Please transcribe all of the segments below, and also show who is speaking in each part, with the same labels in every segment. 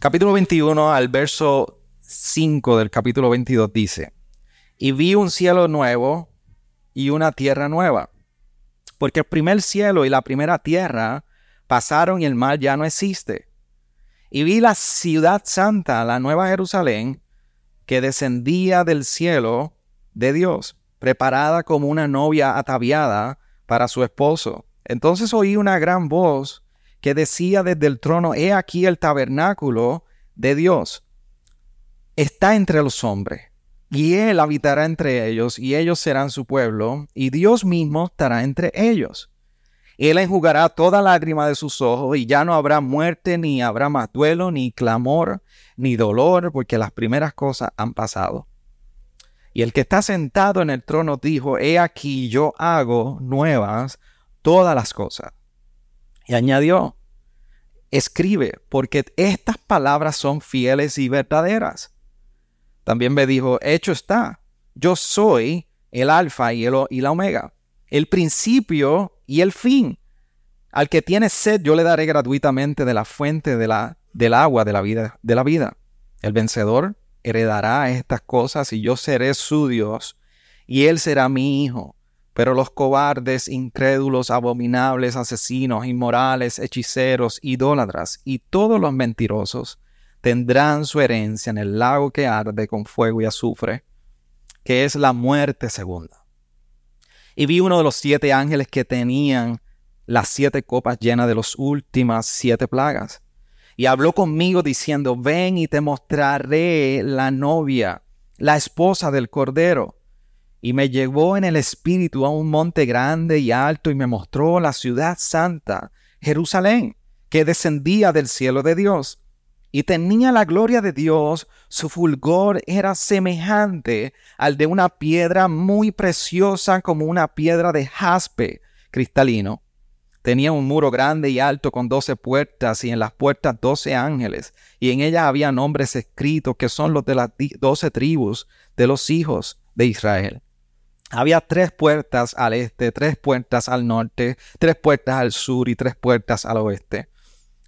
Speaker 1: Capítulo 21 al verso 5 del capítulo 22 dice, y vi un cielo nuevo y una tierra nueva, porque el primer cielo y la primera tierra pasaron y el mar ya no existe. Y vi la ciudad santa, la nueva Jerusalén, que descendía del cielo de Dios, preparada como una novia ataviada para su esposo. Entonces oí una gran voz que decía desde el trono, He aquí el tabernáculo de Dios. Está entre los hombres, y Él habitará entre ellos, y ellos serán su pueblo, y Dios mismo estará entre ellos. Él enjugará toda lágrima de sus ojos, y ya no habrá muerte, ni habrá más duelo, ni clamor, ni dolor, porque las primeras cosas han pasado. Y el que está sentado en el trono dijo, He aquí yo hago nuevas todas las cosas. Y añadió, escribe, porque estas palabras son fieles y verdaderas. También me dijo, hecho está, yo soy el alfa y, el, y la omega, el principio y el fin. Al que tiene sed yo le daré gratuitamente de la fuente de la, del agua de la vida, de la vida. El vencedor heredará estas cosas y yo seré su Dios y él será mi hijo. Pero los cobardes, incrédulos, abominables, asesinos, inmorales, hechiceros, idólatras y todos los mentirosos tendrán su herencia en el lago que arde con fuego y azufre, que es la muerte segunda. Y vi uno de los siete ángeles que tenían las siete copas llenas de las últimas siete plagas. Y habló conmigo diciendo, ven y te mostraré la novia, la esposa del Cordero y me llevó en el espíritu a un monte grande y alto y me mostró la ciudad santa, Jerusalén, que descendía del cielo de Dios. Y tenía la gloria de Dios, su fulgor era semejante al de una piedra muy preciosa como una piedra de jaspe cristalino. Tenía un muro grande y alto con doce puertas y en las puertas doce ángeles, y en ellas había nombres escritos que son los de las doce tribus de los hijos de Israel. Había tres puertas al este, tres puertas al norte, tres puertas al sur y tres puertas al oeste.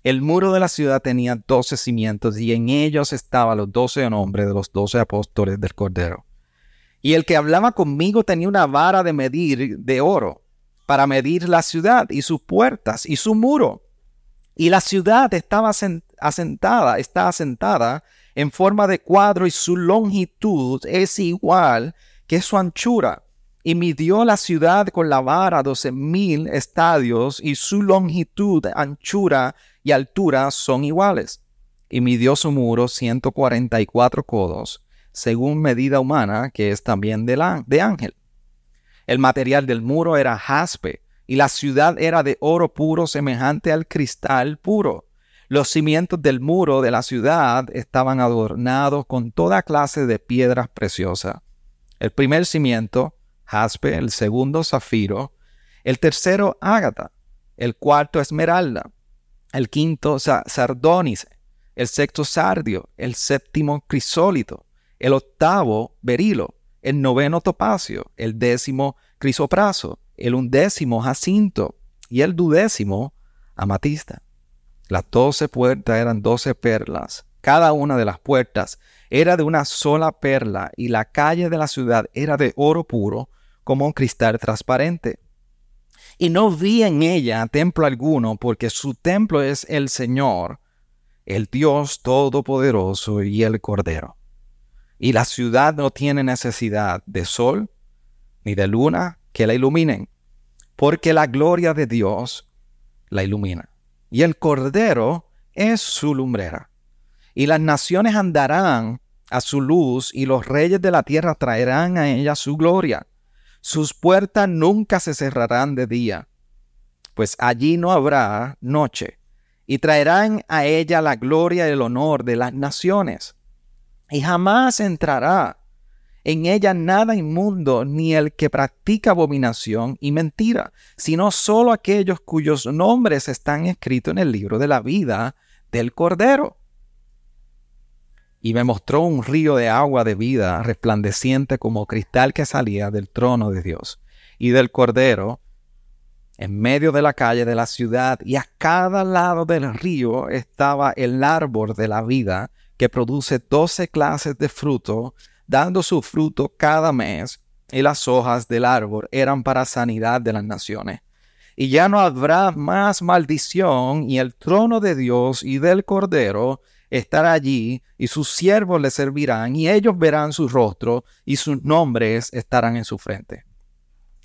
Speaker 1: El muro de la ciudad tenía doce cimientos y en ellos estaban los doce nombres de los doce apóstoles del Cordero. Y el que hablaba conmigo tenía una vara de medir de oro para medir la ciudad y sus puertas y su muro. Y la ciudad estaba asentada, está asentada en forma de cuadro y su longitud es igual que su anchura y midió la ciudad con la vara doce mil estadios, y su longitud, anchura y altura son iguales. Y midió su muro ciento cuarenta y cuatro codos, según medida humana, que es también de, la, de ángel. El material del muro era jaspe, y la ciudad era de oro puro semejante al cristal puro. Los cimientos del muro de la ciudad estaban adornados con toda clase de piedras preciosas. El primer cimiento jaspe, el segundo zafiro, el tercero ágata, el cuarto esmeralda, el quinto sardónice, el sexto sardio, el séptimo crisólito, el octavo berilo, el noveno topacio, el décimo crisopraso, el undécimo jacinto y el dudécimo amatista. Las doce puertas eran doce perlas. Cada una de las puertas era de una sola perla y la calle de la ciudad era de oro puro como un cristal transparente. Y no vi en ella templo alguno, porque su templo es el Señor, el Dios Todopoderoso y el Cordero. Y la ciudad no tiene necesidad de sol ni de luna que la iluminen, porque la gloria de Dios la ilumina. Y el Cordero es su lumbrera. Y las naciones andarán a su luz, y los reyes de la tierra traerán a ella su gloria. Sus puertas nunca se cerrarán de día, pues allí no habrá noche, y traerán a ella la gloria y el honor de las naciones. Y jamás entrará en ella nada inmundo, ni el que practica abominación y mentira, sino solo aquellos cuyos nombres están escritos en el libro de la vida del Cordero y me mostró un río de agua de vida resplandeciente como cristal que salía del trono de Dios y del Cordero, en medio de la calle de la ciudad y a cada lado del río estaba el árbol de la vida que produce doce clases de fruto, dando su fruto cada mes, y las hojas del árbol eran para sanidad de las naciones. Y ya no habrá más maldición, y el trono de Dios y del Cordero estará allí, y sus siervos le servirán, y ellos verán su rostro, y sus nombres estarán en su frente.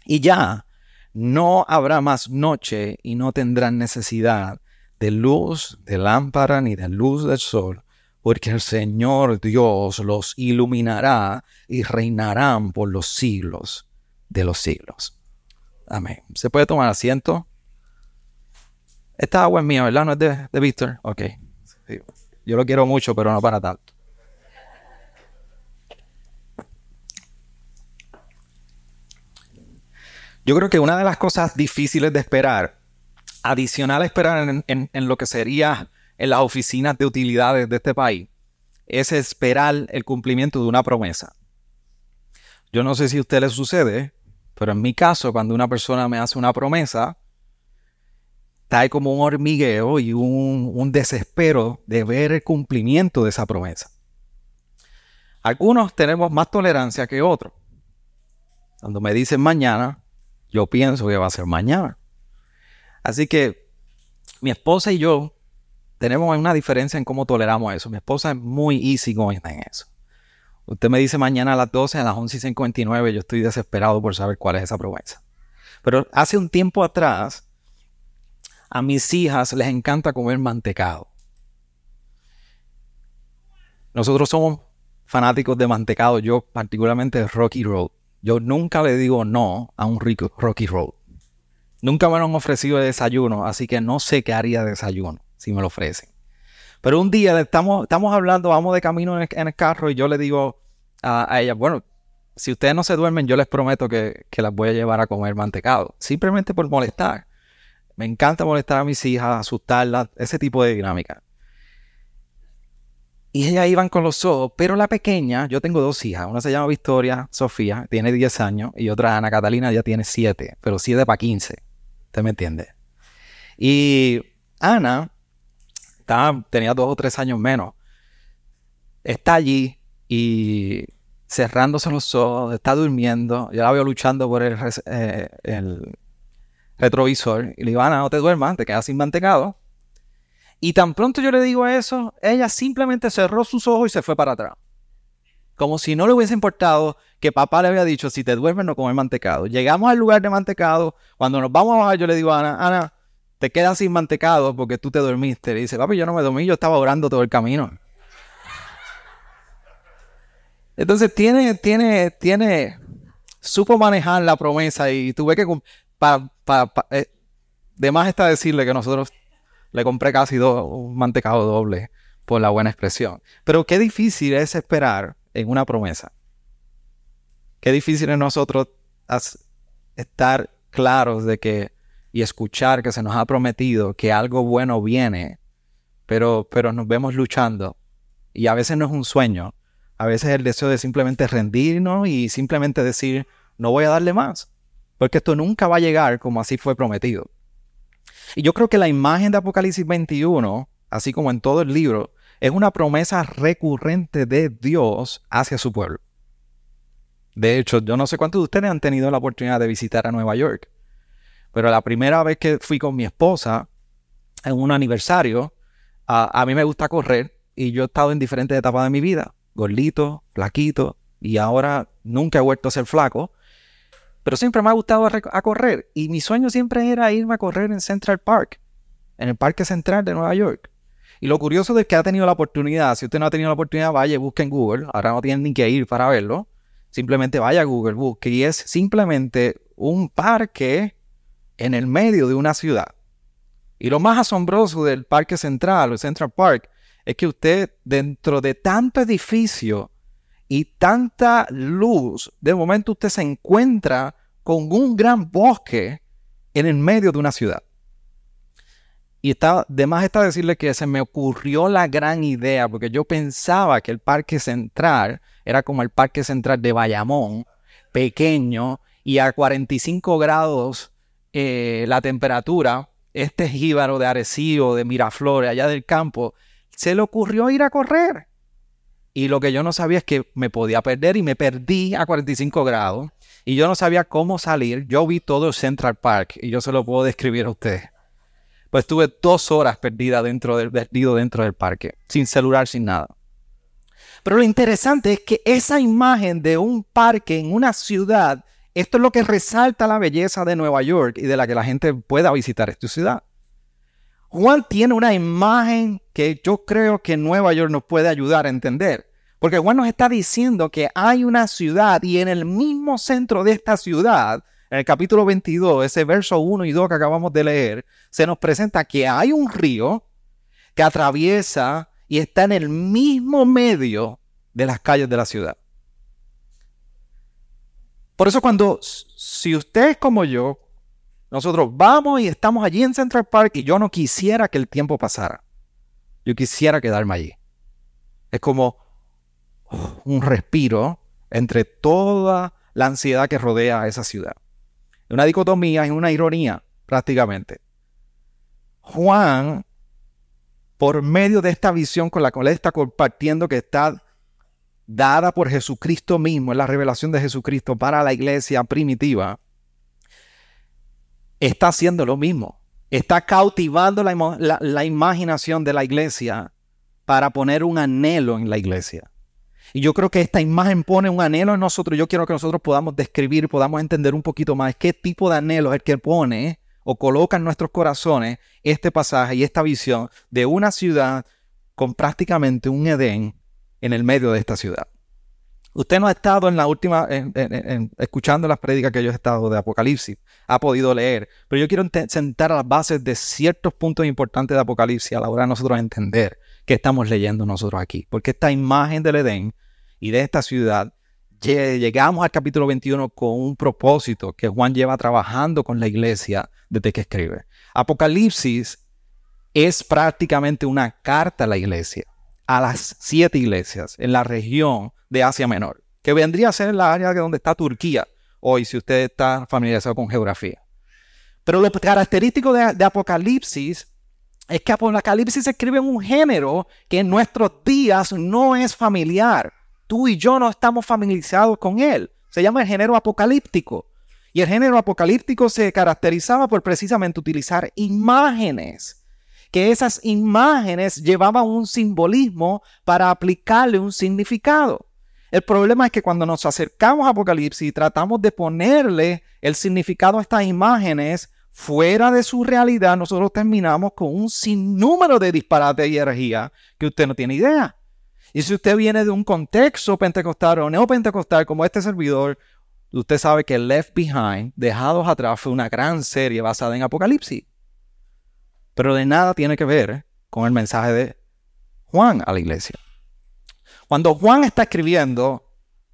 Speaker 1: Y ya no habrá más noche y no tendrán necesidad de luz de lámpara ni de luz del sol, porque el Señor Dios los iluminará y reinarán por los siglos de los siglos. Amén. ¿Se puede tomar asiento? Esta agua es mía, ¿verdad? ¿No es de, de Víctor? Ok. Yo lo quiero mucho, pero no para tanto. Yo creo que una de las cosas difíciles de esperar, adicional a esperar en, lo que sería en las oficinas de utilidades de este país, es esperar el cumplimiento de una promesa. Yo no sé si a usted le sucede, pero en mi caso, cuando una persona me hace una promesa, está como un hormigueo y un, un desespero de ver el cumplimiento de esa promesa. Algunos tenemos más tolerancia que otros. Cuando me dicen mañana, yo pienso que va a ser mañana. Así que mi esposa y yo tenemos una diferencia en cómo toleramos eso. Mi esposa es muy easy going en eso. Usted me dice mañana a las 12, a las 11.59, yo estoy desesperado por saber cuál es esa promesa. Pero hace un tiempo atrás, a mis hijas les encanta comer mantecado. Nosotros somos fanáticos de mantecado, yo particularmente de Rocky Road. Yo nunca le digo no a un rico Rocky Road. Nunca me lo han ofrecido de desayuno, así que no sé qué haría de desayuno si me lo ofrecen. Pero un día estamos, estamos hablando, vamos de camino en el, carro y yo le digo a, ella, bueno, si ustedes no se duermen, yo les prometo que, que las voy a llevar a comer mantecado. Simplemente por molestar. Me encanta molestar a mis hijas, asustarlas, ese tipo de dinámica. Y ellas iban con los ojos, pero la pequeña, yo tengo dos hijas, una se llama Victoria Sofía, tiene 10 años, y otra Ana Catalina ya tiene 7, pero 7 para 15, ¿usted me entiende? Y Ana tenía dos o tres años menos, está allí y cerrándose los ojos, está durmiendo, yo la veo luchando por el, eh, el retrovisor, y le digo, Ana, no te duermas, te quedas sin mantecado, y tan pronto yo le digo eso, ella simplemente cerró sus ojos y se fue para atrás. Como si no le hubiese importado que papá le había dicho, si te duermes no comer mantecado. Llegamos al lugar de mantecado, cuando nos vamos a bajar yo le digo a Ana, Ana, te quedas sin mantecado porque tú te dormiste. Le dice, papi, yo no me dormí, yo estaba orando todo el camino. Entonces tiene, tiene, tiene, supo manejar la promesa y tuve que, pa, pa, eh, de más está decirle que nosotros le compré casi un mantecado doble por la buena expresión. Pero qué difícil es esperar en una promesa. Qué difícil es nosotros estar claros de que y escuchar que se nos ha prometido que algo bueno viene, pero, pero nos vemos luchando. Y a veces no es un sueño, a veces es el deseo de simplemente rendirnos y simplemente decir, no voy a darle más, porque esto nunca va a llegar como así fue prometido. Y yo creo que la imagen de Apocalipsis 21, así como en todo el libro, es una promesa recurrente de Dios hacia su pueblo. De hecho, yo no sé cuántos de ustedes han tenido la oportunidad de visitar a Nueva York, pero la primera vez que fui con mi esposa en un aniversario, a, mí me gusta correr y yo he estado en diferentes etapas de mi vida, gordito, flaquito, y ahora nunca he vuelto a ser flaco, pero siempre me ha gustado a, correr y mi sueño siempre era irme a correr en Central Park, en el Parque Central de Nueva York. Y lo curioso de que ha tenido la oportunidad, si usted no ha tenido la oportunidad, vaya busque en Google, ahora no tienen ni que ir para verlo, simplemente vaya a Google, busque y es simplemente un parque en el medio de una ciudad. Y lo más asombroso del Parque Central o Central Park es que usted dentro de tanto edificio y tanta luz, de momento usted se encuentra con un gran bosque en el medio de una ciudad. Y está, de está decirle que se me ocurrió la gran idea, porque yo pensaba que el Parque Central era como el Parque Central de Bayamón, pequeño y a 45 grados eh, la temperatura, este jíbaro de Arecibo, de Miraflores, allá del campo, se le ocurrió ir a correr. Y lo que yo no sabía es que me podía perder y me perdí a 45 grados. Y yo no sabía cómo salir. Yo vi todo Central Park y yo se lo puedo describir a ustedes. Pues estuve dos horas perdida dentro del, perdido dentro del parque, sin celular, sin nada. Pero lo interesante es que esa imagen de un parque en una ciudad, esto es lo que resalta la belleza de Nueva York y de la que la gente pueda visitar esta ciudad. Juan tiene una imagen que yo creo que Nueva York nos puede ayudar a entender. Porque Juan nos está diciendo que hay una ciudad y en el mismo centro de esta ciudad, en el capítulo 22, ese verso 1 y 2 que acabamos de leer, se nos presenta que hay un río que atraviesa y está en el mismo medio de las calles de la ciudad. Por eso cuando, si usted es como yo, nosotros vamos y estamos allí en Central Park y yo no quisiera que el tiempo pasara. Yo quisiera quedarme allí. Es como un respiro entre toda la ansiedad que rodea a esa ciudad. Una dicotomía y una ironía prácticamente. Juan, por medio de esta visión con la cual está compartiendo que está dada por Jesucristo mismo, en la revelación de Jesucristo para la iglesia primitiva, está haciendo lo mismo. Está cautivando la, la, imaginación de la iglesia para poner un anhelo en la iglesia. Y yo creo que esta imagen pone un anhelo en nosotros. Yo quiero que nosotros podamos describir, podamos entender un poquito más qué tipo de anhelo es el que pone o coloca en nuestros corazones este pasaje y esta visión de una ciudad con prácticamente un Edén en el medio de esta ciudad. Usted no ha estado en la última, escuchando las prédicas que yo he estado de Apocalipsis, ha podido leer, pero yo quiero sentar a las bases de ciertos puntos importantes de Apocalipsis a la hora de nosotros entender qué estamos leyendo nosotros aquí. Porque esta imagen del Edén y de esta ciudad, llegamos al capítulo 21 con un propósito que Juan lleva trabajando con la iglesia desde que escribe. Apocalipsis es prácticamente una carta a la iglesia, a las siete iglesias en la región de Asia Menor, que vendría a ser la área donde está Turquía hoy, si usted está familiarizado con geografía. Pero lo característico de, Apocalipsis es que Apocalipsis escribe un género que en nuestros días no es familiar. Tú y yo no estamos familiarizados con él. Se llama el género apocalíptico. Y el género apocalíptico se caracterizaba por precisamente utilizar imágenes, que esas imágenes llevaban un simbolismo para aplicarle un significado. El problema es que cuando nos acercamos a Apocalipsis y tratamos de ponerle el significado a estas imágenes fuera de su realidad, nosotros terminamos con un sinnúmero de disparates y herejía que usted no tiene idea. Y si usted viene de un contexto pentecostal o neopentecostal como este servidor, usted sabe que Left Behind, Dejados Atrás, fue una gran serie basada en Apocalipsis. Pero de nada tiene que ver con el mensaje de Juan a la iglesia. Cuando Juan está escribiendo,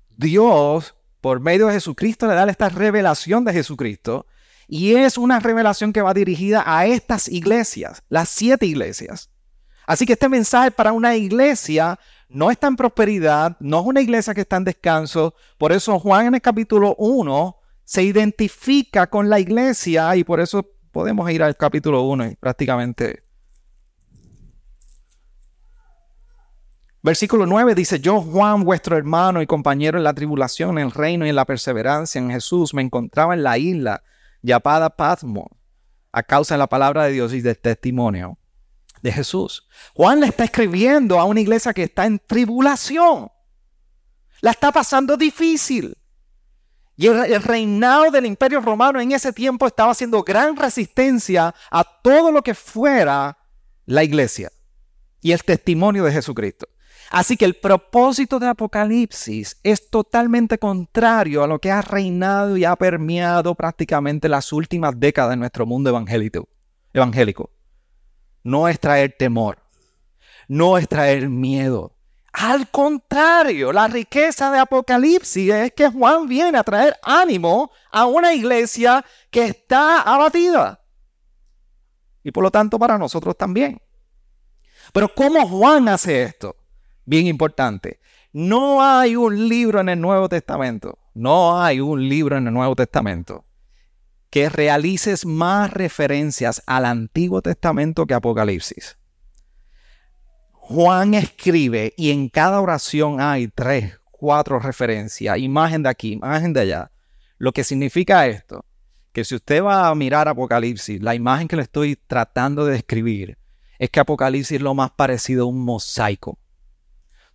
Speaker 1: Dios, por medio de Jesucristo, le da esta revelación de Jesucristo. Y es una revelación que va dirigida a estas iglesias, las siete iglesias. Así que este mensaje para una iglesia no está en prosperidad, no es una iglesia que está en descanso. Por eso Juan en el capítulo 1 se identifica con la iglesia y por eso podemos ir al capítulo 1 y prácticamente Versículo 9 dice, yo Juan, vuestro hermano y compañero en la tribulación, en el reino y en la perseverancia en Jesús, me encontraba en la isla llamada Patmos a causa de la palabra de Dios y del testimonio de Jesús. Juan le está escribiendo a una iglesia que está en tribulación. La está pasando difícil. Y el, reinado del imperio romano en ese tiempo estaba haciendo gran resistencia a todo lo que fuera la iglesia y el testimonio de Jesucristo. Así que el propósito de Apocalipsis es totalmente contrario a lo que ha reinado y ha permeado prácticamente las últimas décadas de nuestro mundo evangélico. evangélico. No es traer temor, no es traer miedo. Al contrario, la riqueza de Apocalipsis es que Juan viene a traer ánimo a una iglesia que está abatida. Y por lo tanto para nosotros también. Pero ¿cómo Juan hace esto? Bien importante. No hay un libro en el Nuevo Testamento, no hay un libro en el Nuevo Testamento que realices más referencias al Antiguo Testamento que Apocalipsis. Juan escribe y en cada oración hay tres, cuatro referencias, imagen de aquí, imagen de allá. Lo que significa esto, que si usted va a mirar Apocalipsis, la imagen que le estoy tratando de describir es que Apocalipsis es lo más parecido a un mosaico.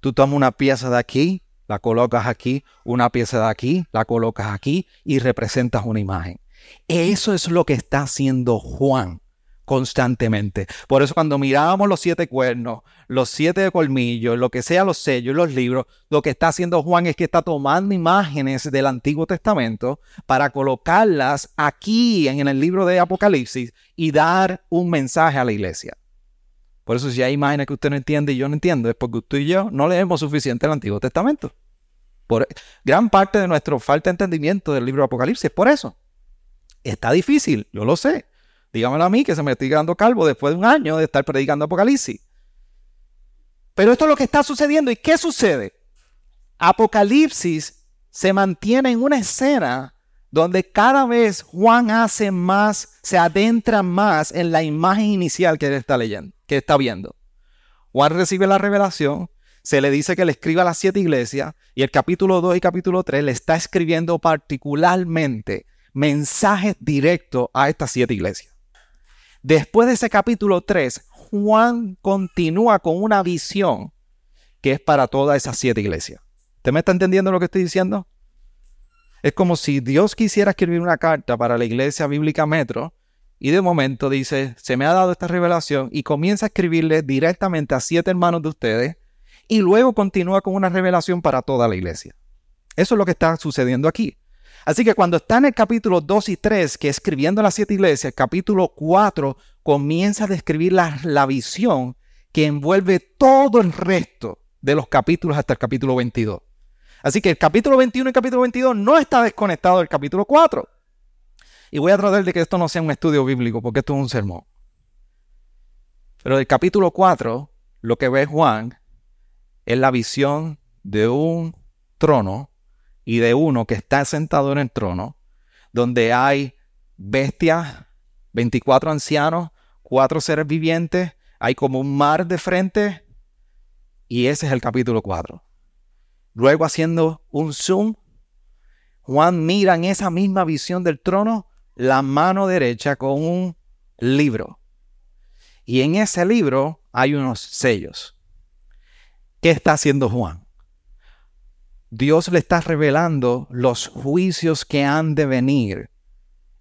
Speaker 1: Tú tomas una pieza de aquí, la colocas aquí, una pieza de aquí, la colocas aquí y representas una imagen. Eso es lo que está haciendo Juan constantemente. Por eso cuando mirábamos los siete cuernos, los siete colmillos, lo que sea los sellos, los libros, lo que está haciendo Juan es que está tomando imágenes del Antiguo Testamento para colocarlas aquí en el libro de Apocalipsis y dar un mensaje a la iglesia. Por eso si hay imágenes que usted no entiende y yo no entiendo, es porque usted y yo no leemos suficiente el Antiguo Testamento. Por gran parte de nuestra falta de entendimiento del libro de Apocalipsis es por eso. Está difícil, yo lo sé. Dígamelo a mí que se me estoy quedando calvo después de un año de estar predicando Apocalipsis. Pero esto es lo que está sucediendo. ¿Y qué sucede? Apocalipsis se mantiene en una escena donde cada vez Juan hace más, se adentra más en la imagen inicial que él está leyendo, que está viendo. Juan recibe la revelación, se le dice que le escriba a las siete iglesias y el capítulo 2 y capítulo 3 le está escribiendo particularmente mensajes directos a estas siete iglesias. Después de ese capítulo 3, Juan continúa con una visión que es para todas esas siete iglesias. ¿Usted me está entendiendo lo que estoy diciendo? Es como si Dios quisiera escribir una carta para la iglesia bíblica Metro y de momento dice, se me ha dado esta revelación y comienza a escribirle directamente a siete hermanos de ustedes y luego continúa con una revelación para toda la iglesia. Eso es lo que está sucediendo aquí. Así que cuando está en el capítulo 2 y 3, que escribiendo las siete iglesias, capítulo 4 comienza a describir la, la visión que envuelve todo el resto de los capítulos hasta el capítulo 22. Así que el capítulo 21 y el capítulo 22 no está desconectado del capítulo 4. Y voy a tratar de que esto no sea un estudio bíblico, porque esto es un sermón. Pero del capítulo 4, lo que ve Juan es la visión de un trono y de uno que está sentado en el trono, donde hay bestias, 24 ancianos, cuatro seres vivientes, hay como un mar de frente, y ese es el capítulo 4. Luego haciendo un zoom, Juan mira en esa misma visión del trono la mano derecha con un libro. Y en ese libro hay unos sellos. ¿Qué está haciendo Juan? Dios le está revelando los juicios que han de venir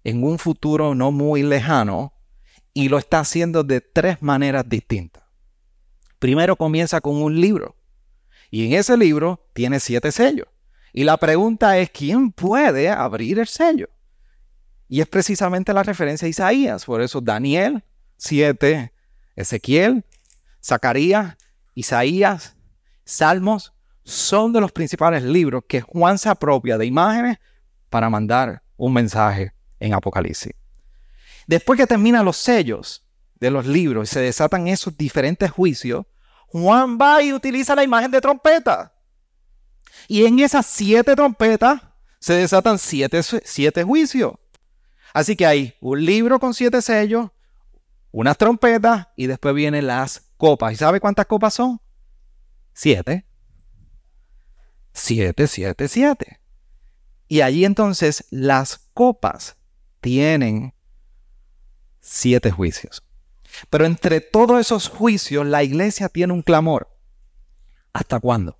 Speaker 1: en un futuro no muy lejano y lo está haciendo de tres maneras distintas. Primero comienza con un libro y en ese libro tiene siete sellos. Y la pregunta es, ¿quién puede abrir el sello? Y es precisamente la referencia a Isaías. Por eso Daniel 7, Ezequiel, Zacarías, Isaías, Salmos, son de los principales libros que Juan se apropia de imágenes para mandar un mensaje en Apocalipsis. Después que terminan los sellos de los libros y se desatan esos diferentes juicios, Juan va y utiliza la imagen de trompeta. Y en esas siete trompetas se desatan siete, siete juicios. Así que hay un libro con siete sellos, unas trompetas y después vienen las copas. ¿Y sabe cuántas copas son? Siete. Siete, siete, siete. Y allí entonces las copas tienen siete juicios. Pero entre todos esos juicios, la iglesia tiene un clamor. ¿Hasta cuándo?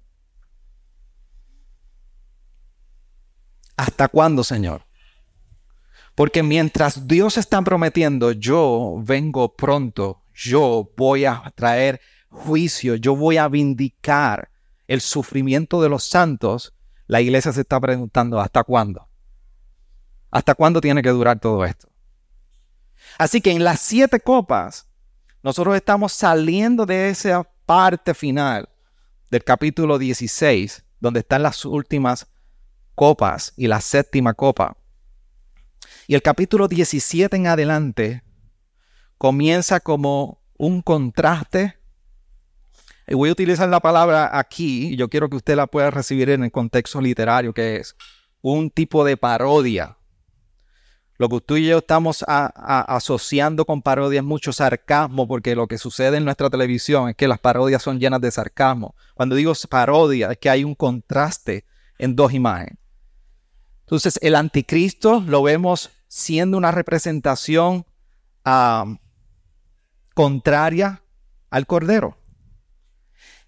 Speaker 1: ¿Hasta cuándo, Señor? Porque mientras Dios está prometiendo, yo vengo pronto, yo voy a traer juicio, yo voy a vindicar el sufrimiento de los santos, la iglesia se está preguntando, ¿hasta cuándo? ¿Hasta cuándo tiene que durar todo esto? Así que en las siete copas, nosotros estamos saliendo de esa parte final del capítulo 16, donde están las últimas copas y la séptima copa. Y el capítulo 17 en adelante comienza como un contraste. Y voy a utilizar la palabra aquí, y yo quiero que usted la pueda recibir en el contexto literario, que es un tipo de parodia Lo que tú y yo estamos asociando con parodia es mucho sarcasmo, porque lo que sucede en nuestra televisión es que las parodias son llenas de sarcasmo. Cuando digo parodia, es que hay un contraste en dos imágenes. Entonces, el anticristo lo vemos siendo una representación contraria al cordero.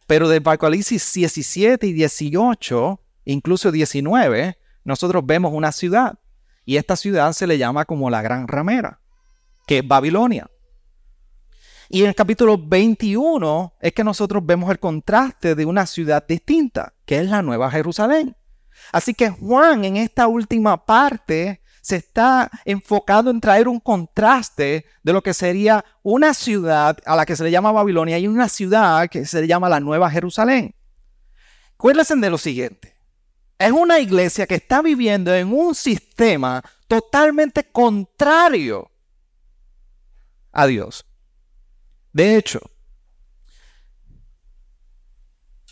Speaker 1: Pero de Apocalipsis 17 y 18, incluso 19, nosotros vemos una ciudad y esta ciudad se le llama como la gran ramera, que es Babilonia. Y en el capítulo 21 es que nosotros vemos el contraste de una ciudad distinta, que es la Nueva Jerusalén. Así que Juan en esta última parte se está enfocado en traer un contraste de lo que sería una ciudad a la que se le llama Babilonia y una ciudad que se le llama la Nueva Jerusalén. Acuérdense de lo siguiente es una iglesia que está viviendo en un sistema totalmente contrario a Dios. De hecho,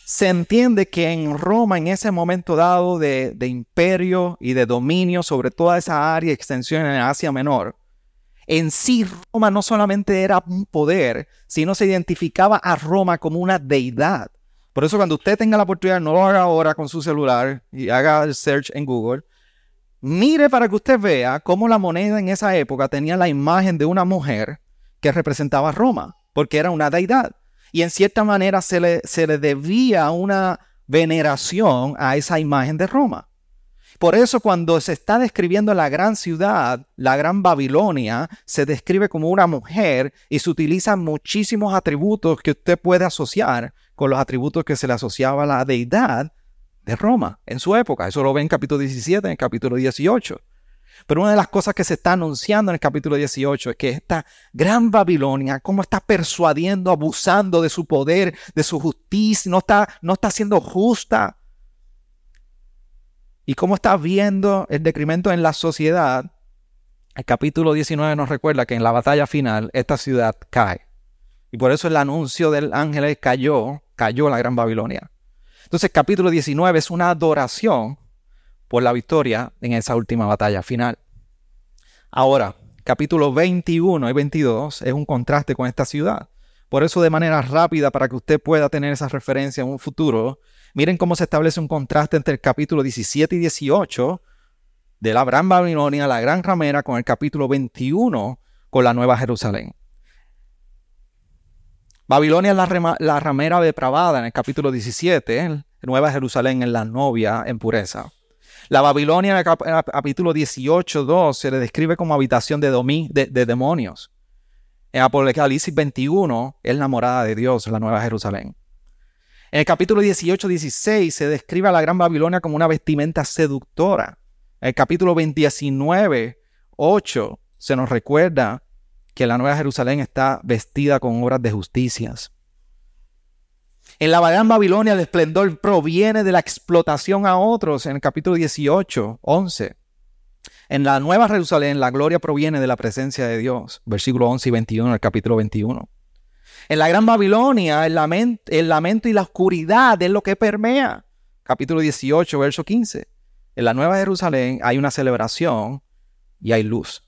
Speaker 1: se entiende que en Roma, en ese momento dado de, imperio y de dominio sobre toda esa área y extensión en Asia Menor, en sí Roma no solamente era un poder, sino se identificaba a Roma como una deidad. Por eso cuando usted tenga la oportunidad, no lo haga ahora con su celular y haga el search en Google. Mire para que usted vea cómo la moneda en esa época tenía la imagen de una mujer que representaba a Roma, porque era una deidad. Y en cierta manera se le, se le debía una veneración a esa imagen de Roma. Por eso cuando se está describiendo la gran ciudad, la gran Babilonia, se describe como una mujer y se utilizan muchísimos atributos que usted puede asociar con los atributos que se le asociaba a la deidad de Roma en su época. Eso lo ve en capítulo 17, en capítulo 18. Pero una de las cosas que se está anunciando en el capítulo 18 es que esta gran Babilonia, cómo está persuadiendo, abusando de su poder, de su justicia, no está, no está siendo justa. Y cómo está viendo el decremento en la sociedad. El capítulo 19 nos recuerda que en la batalla final esta ciudad cae. Y por eso el anuncio del ángel cayó cayó la gran Babilonia. Entonces capítulo 19 es una adoración por la victoria en esa última batalla final. Ahora, capítulo 21 y 22 es un contraste con esta ciudad. Por eso de manera rápida, para que usted pueda tener esa referencia en un futuro, miren cómo se establece un contraste entre el capítulo 17 y 18 de la gran Babilonia, la gran ramera, con el capítulo 21 con la nueva Jerusalén. Babilonia es la, ramera depravada en el capítulo 17, Nueva Jerusalén es la novia en pureza. La Babilonia en el, capítulo 18, 2 se le describe como habitación de, de, demonios. En Apocalipsis 21 es la morada de Dios, la Nueva Jerusalén. En el capítulo 18, 16 se describe a la Gran Babilonia como una vestimenta seductora. En el capítulo 19, 8 se nos recuerda que la Nueva Jerusalén está vestida con obras de justicias. En la Gran Babilonia el esplendor proviene de la explotación a otros en el capítulo 18, 11. En la Nueva Jerusalén la gloria proviene de la presencia de Dios, versículo 11 y 21 del capítulo 21. En la Gran Babilonia el lamento, el lamento y la oscuridad es lo que permea, capítulo 18, verso 15. En la Nueva Jerusalén hay una celebración y hay luz.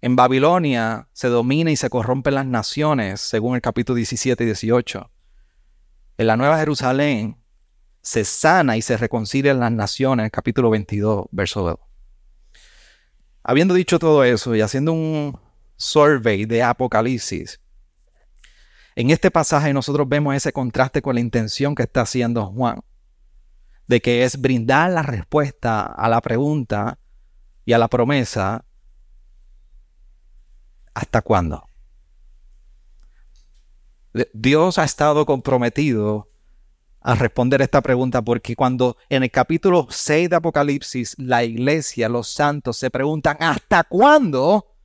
Speaker 1: En Babilonia se domina y se corrompen las naciones, según el capítulo 17 y 18. En la Nueva Jerusalén se sana y se reconcilian las naciones, capítulo 22, verso 2. Habiendo dicho todo eso y haciendo un survey de Apocalipsis, en este pasaje nosotros vemos ese contraste con la intención que está haciendo Juan, de que es brindar la respuesta a la pregunta y a la promesa ¿Hasta cuándo? Dios ha estado comprometido a responder esta pregunta porque cuando en el capítulo 6 de Apocalipsis la iglesia, los santos se preguntan ¿hasta cuándo?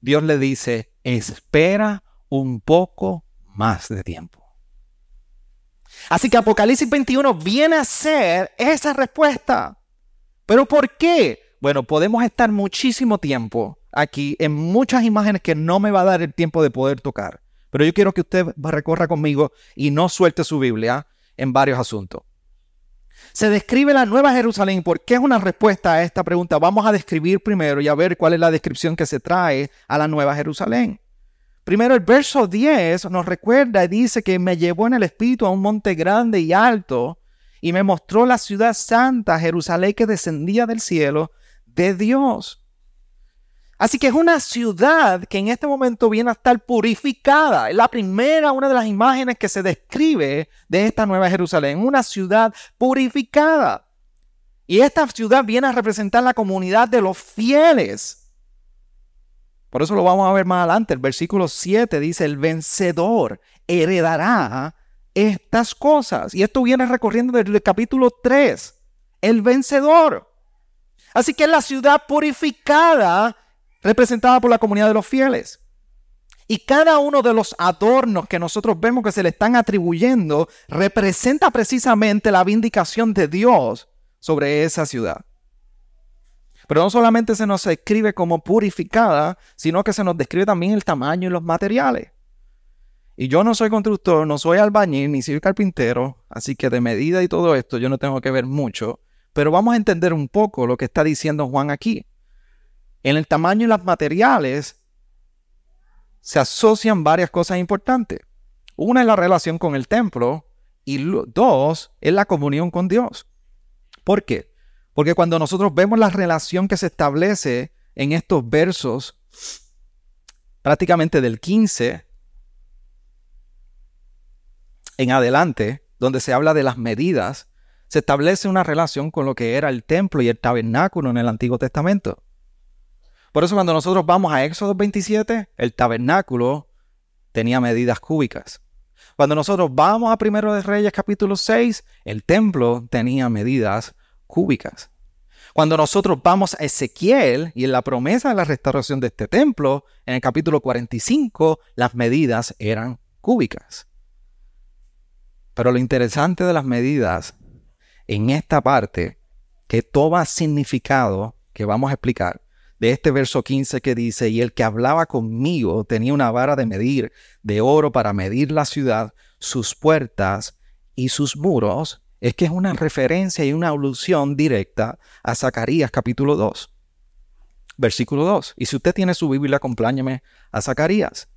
Speaker 1: Dios le dice, espera un poco más de tiempo. Así que Apocalipsis 21 viene a ser esa respuesta. ¿Pero por qué? Bueno, podemos estar muchísimo tiempo aquí en muchas imágenes que no me va a dar el tiempo de poder tocar. Pero yo quiero que usted recorra conmigo y no suelte su Biblia en varios asuntos. Se describe la Nueva Jerusalén. ¿Por qué es una respuesta a esta pregunta? Vamos a describir primero y a ver cuál es la descripción que se trae a la Nueva Jerusalén. Primero el verso 10 nos recuerda y dice que me llevó en el espíritu a un monte grande y alto y me mostró la ciudad santa, Jerusalén, que descendía del cielo de Dios. Así que es una ciudad que en este momento viene a estar purificada. Es la primera, una de las imágenes que se describe de esta nueva Jerusalén, una ciudad purificada. Y esta ciudad viene a representar la comunidad de los fieles. Por eso lo vamos a ver más adelante. El versículo 7 dice, el vencedor heredará estas cosas. Y esto viene recorriendo desde el capítulo 3. El vencedor. Así que es la ciudad purificada representada por la comunidad de los fieles. Y cada uno de los adornos que nosotros vemos que se le están atribuyendo representa precisamente la vindicación de Dios sobre esa ciudad. Pero no solamente se nos escribe como purificada, sino que se nos describe también el tamaño y los materiales. Y yo no soy constructor, no soy albañil, ni soy carpintero, así que de medida y todo esto yo no tengo que ver mucho, pero vamos a entender un poco lo que está diciendo Juan aquí. En el tamaño y los materiales se asocian varias cosas importantes. Una es la relación con el templo y dos es la comunión con Dios. ¿Por qué? Porque cuando nosotros vemos la relación que se establece en estos versos, prácticamente del 15 en adelante, donde se habla de las medidas, se establece una relación con lo que era el templo y el tabernáculo en el Antiguo Testamento. Por eso cuando nosotros vamos a Éxodo 27, el tabernáculo tenía medidas cúbicas. Cuando nosotros vamos a Primero de Reyes capítulo 6, el templo tenía medidas cúbicas. Cuando nosotros vamos a Ezequiel y en la promesa de la restauración de este templo, en el capítulo 45, las medidas eran cúbicas. Pero lo interesante de las medidas en esta parte, que toma significado, que vamos a explicar, de este verso 15 que dice, y el que hablaba conmigo tenía una vara de medir de oro para medir la ciudad, sus puertas y sus muros, es que es una referencia y una alusión directa a Zacarías capítulo 2, versículo 2. Y si usted tiene su Biblia, acompáñeme a Zacarías.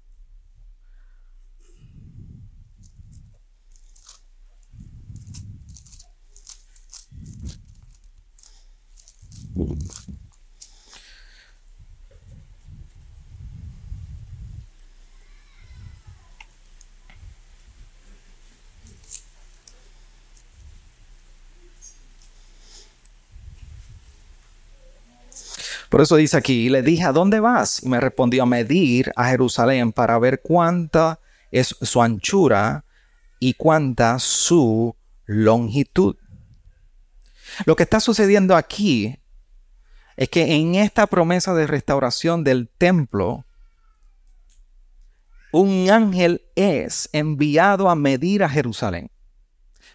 Speaker 1: Por eso dice aquí, y le dije, ¿a dónde vas? Y me respondió, a medir a Jerusalén para ver cuánta es su anchura y cuánta su longitud. Lo que está sucediendo aquí es que en esta promesa de restauración del templo, un ángel es enviado a medir a Jerusalén.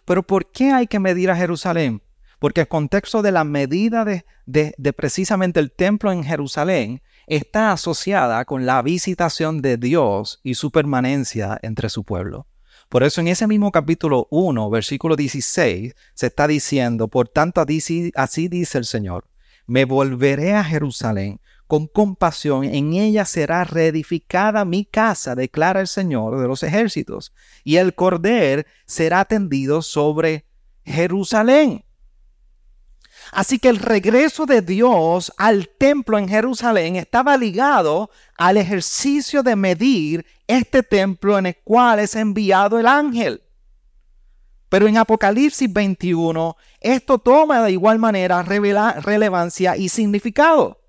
Speaker 1: Pero ¿por qué hay que medir a Jerusalén? Porque el contexto de la medida de, precisamente el templo en Jerusalén está asociada con la visitación de Dios y su permanencia entre su pueblo. Por eso en ese mismo capítulo 1, versículo 16, se está diciendo, por tanto así dice el Señor, me volveré a Jerusalén con compasión, en ella será reedificada mi casa, declara el Señor de los ejércitos, y el cordel será tendido sobre Jerusalén. Así que el regreso de Dios al templo en Jerusalén estaba ligado al ejercicio de medir este templo en el cual es enviado el ángel. Pero en Apocalipsis 21, esto toma de igual manera relevancia y significado.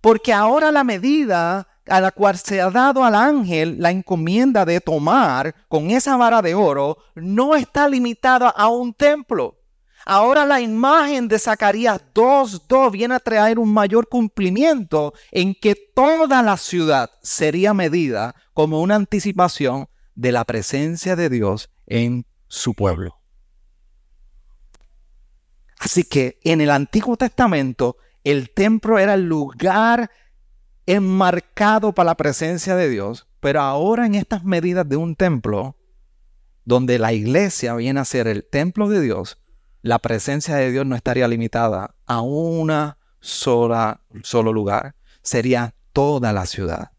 Speaker 1: Porque ahora la medida a la cual se ha dado al ángel la encomienda de tomar con esa vara de oro no está limitada a un templo Ahora la imagen de Zacarías 2.2 viene a traer un mayor cumplimiento en que toda la ciudad sería medida como una anticipación de la presencia de Dios en su pueblo. Así que en el Antiguo Testamento el templo era el lugar enmarcado para la presencia de Dios, pero ahora en estas medidas de un templo, donde la iglesia viene a ser el templo de Dios, la presencia de Dios no estaría limitada a una sola, solo lugar. Sería toda la ciudad.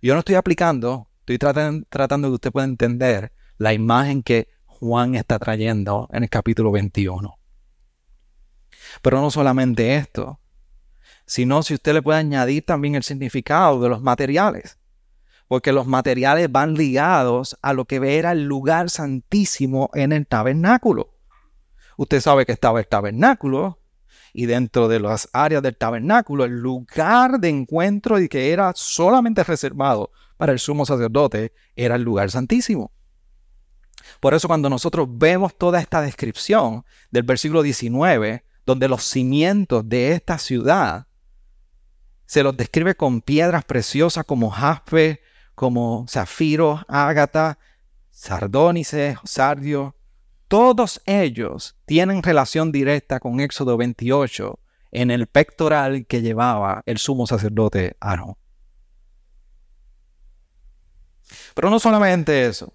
Speaker 1: Yo no estoy aplicando, estoy tratando, tratando que usted pueda entender la imagen que Juan está trayendo en el capítulo 21. Pero no solamente esto, sino si usted le puede añadir también el significado de los materiales, porque los materiales van ligados a lo que era el lugar santísimo en el tabernáculo. Usted sabe que estaba el tabernáculo y dentro de las áreas del tabernáculo, el lugar de encuentro y que era solamente reservado para el sumo sacerdote era el lugar santísimo. Por eso cuando nosotros vemos toda esta descripción del versículo 19, donde los cimientos de esta ciudad se los describe con piedras preciosas como jaspe, como zafiro, ágata, sardónice, sardio. Todos ellos tienen relación directa con Éxodo 28 en el pectoral que llevaba el sumo sacerdote Aarón. Pero no solamente eso.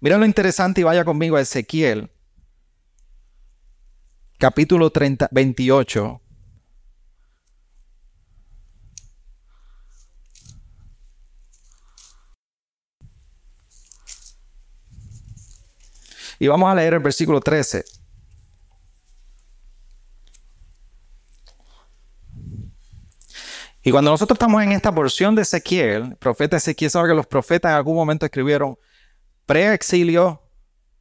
Speaker 1: Mira lo interesante y vaya conmigo a Ezequiel, capítulo 30, 28. Y vamos a leer el versículo 13. Y cuando nosotros estamos en esta porción de Ezequiel, profeta Ezequiel sabe que los profetas en algún momento escribieron pre-exilio,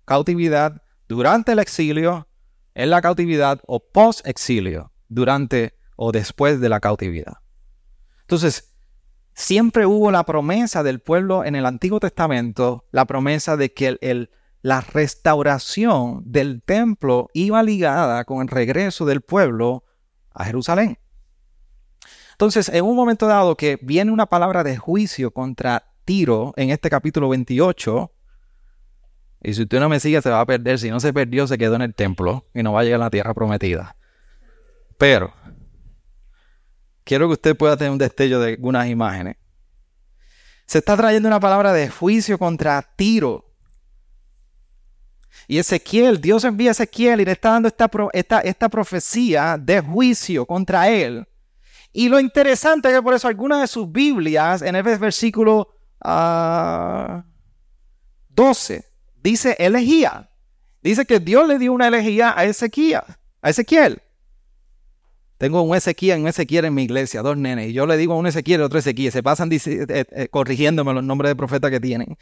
Speaker 1: cautividad, durante el exilio en la cautividad o post-exilio, durante o después de la cautividad. Entonces, siempre hubo la promesa del pueblo en el Antiguo Testamento, la promesa de que el, la restauración del templo iba ligada con el regreso del pueblo a Jerusalén. Entonces, en un momento dado que viene una palabra de juicio contra Tiro en este capítulo 28, y si usted no me sigue, se va a perder. Si no se perdió, se quedó en el templo y no va a llegar a la tierra prometida. Pero, quiero que usted pueda tener un destello de algunas imágenes. Se está trayendo una palabra de juicio contra Tiro. Y Ezequiel, Dios envía a Ezequiel y le está dando esta, esta, profecía de juicio contra él. Y lo interesante es que por eso algunas de sus Biblias, en el versículo 12, ah, dice elegía. Dice que Dios le dio una elegía a Ezequiel. A Ezequiel. Tengo un Ezequiel y un Ezequiel en mi iglesia, dos nenes. Y yo le digo a un Ezequiel y otro Ezequiel. Se pasan eh, eh, corrigiéndome los nombres de profeta que tienen.